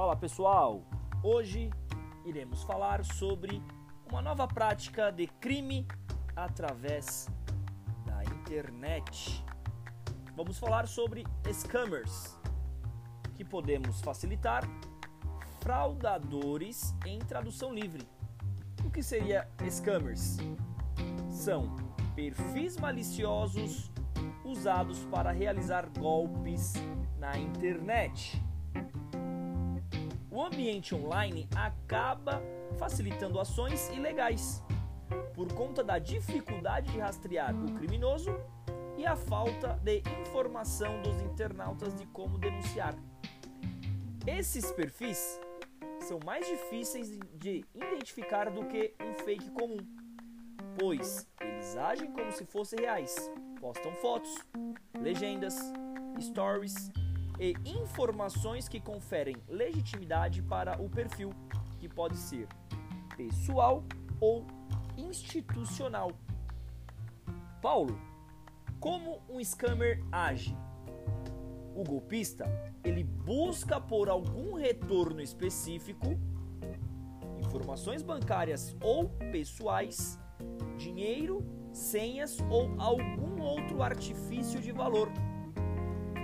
Fala pessoal! Hoje iremos falar sobre uma nova prática de crime através da internet. Vamos falar sobre scammers, que podemos facilitar fraudadores em tradução livre. O que seria scammers? São perfis maliciosos usados para realizar golpes na internet. O ambiente online acaba facilitando ações ilegais por conta da dificuldade de rastrear o criminoso e a falta de informação dos internautas de como denunciar. Esses perfis são mais difíceis de identificar do que um fake comum, pois eles agem como se fossem reais, postam fotos, legendas, stories e informações que conferem legitimidade para o perfil, que pode ser pessoal ou institucional. Paulo, como um scammer age? O golpista, ele busca por algum retorno específico informações bancárias ou pessoais, dinheiro, senhas ou algum outro artifício de valor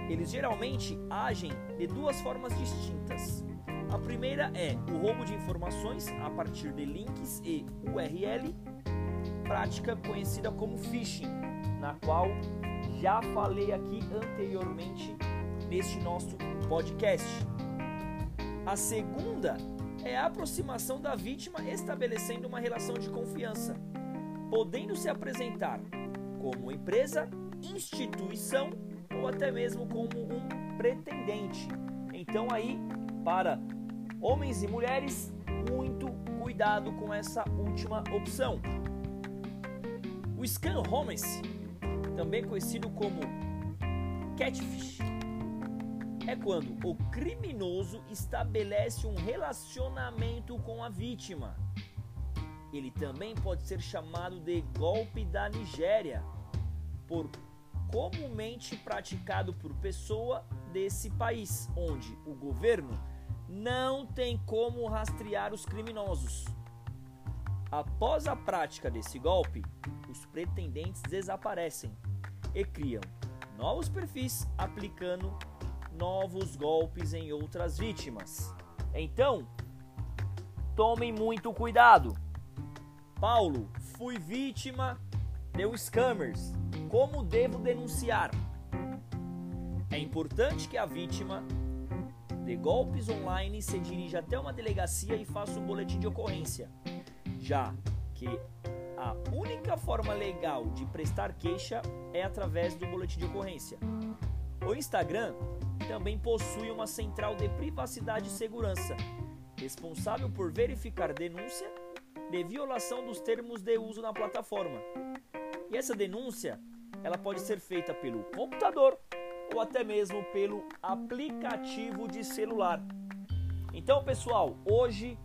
eles geralmente agem de duas formas distintas. A primeira é o roubo de informações a partir de links e URL, prática conhecida como phishing, na qual já falei aqui anteriormente neste nosso podcast. A segunda é a aproximação da vítima estabelecendo uma relação de confiança, podendo se apresentar como empresa, instituição ou até mesmo como um pretendente. Então aí, para homens e mulheres, muito cuidado com essa última opção. O scam romance, também conhecido como catfish, é quando o criminoso estabelece um relacionamento com a vítima. Ele também pode ser chamado de golpe da Nigéria, por comumente praticado por pessoa desse país, onde o governo não tem como rastrear os criminosos. Após a prática desse golpe, os pretendentes desaparecem e criam novos perfis aplicando novos golpes em outras vítimas. Então, tomem muito cuidado. Paulo, fui vítima de scammers como devo denunciar? É importante que a vítima de golpes online se dirija até uma delegacia e faça um boletim de ocorrência, já que a única forma legal de prestar queixa é através do boletim de ocorrência. O Instagram também possui uma central de privacidade e segurança, responsável por verificar denúncia de violação dos termos de uso na plataforma. E essa denúncia ela pode ser feita pelo computador ou até mesmo pelo aplicativo de celular. Então, pessoal, hoje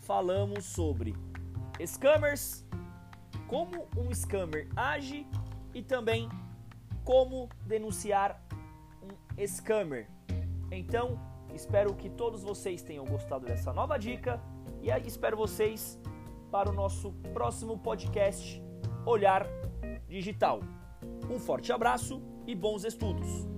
falamos sobre scammers, como um scammer age e também como denunciar um scammer. Então, espero que todos vocês tenham gostado dessa nova dica e espero vocês para o nosso próximo podcast Olhar Digital. Um forte abraço e bons estudos!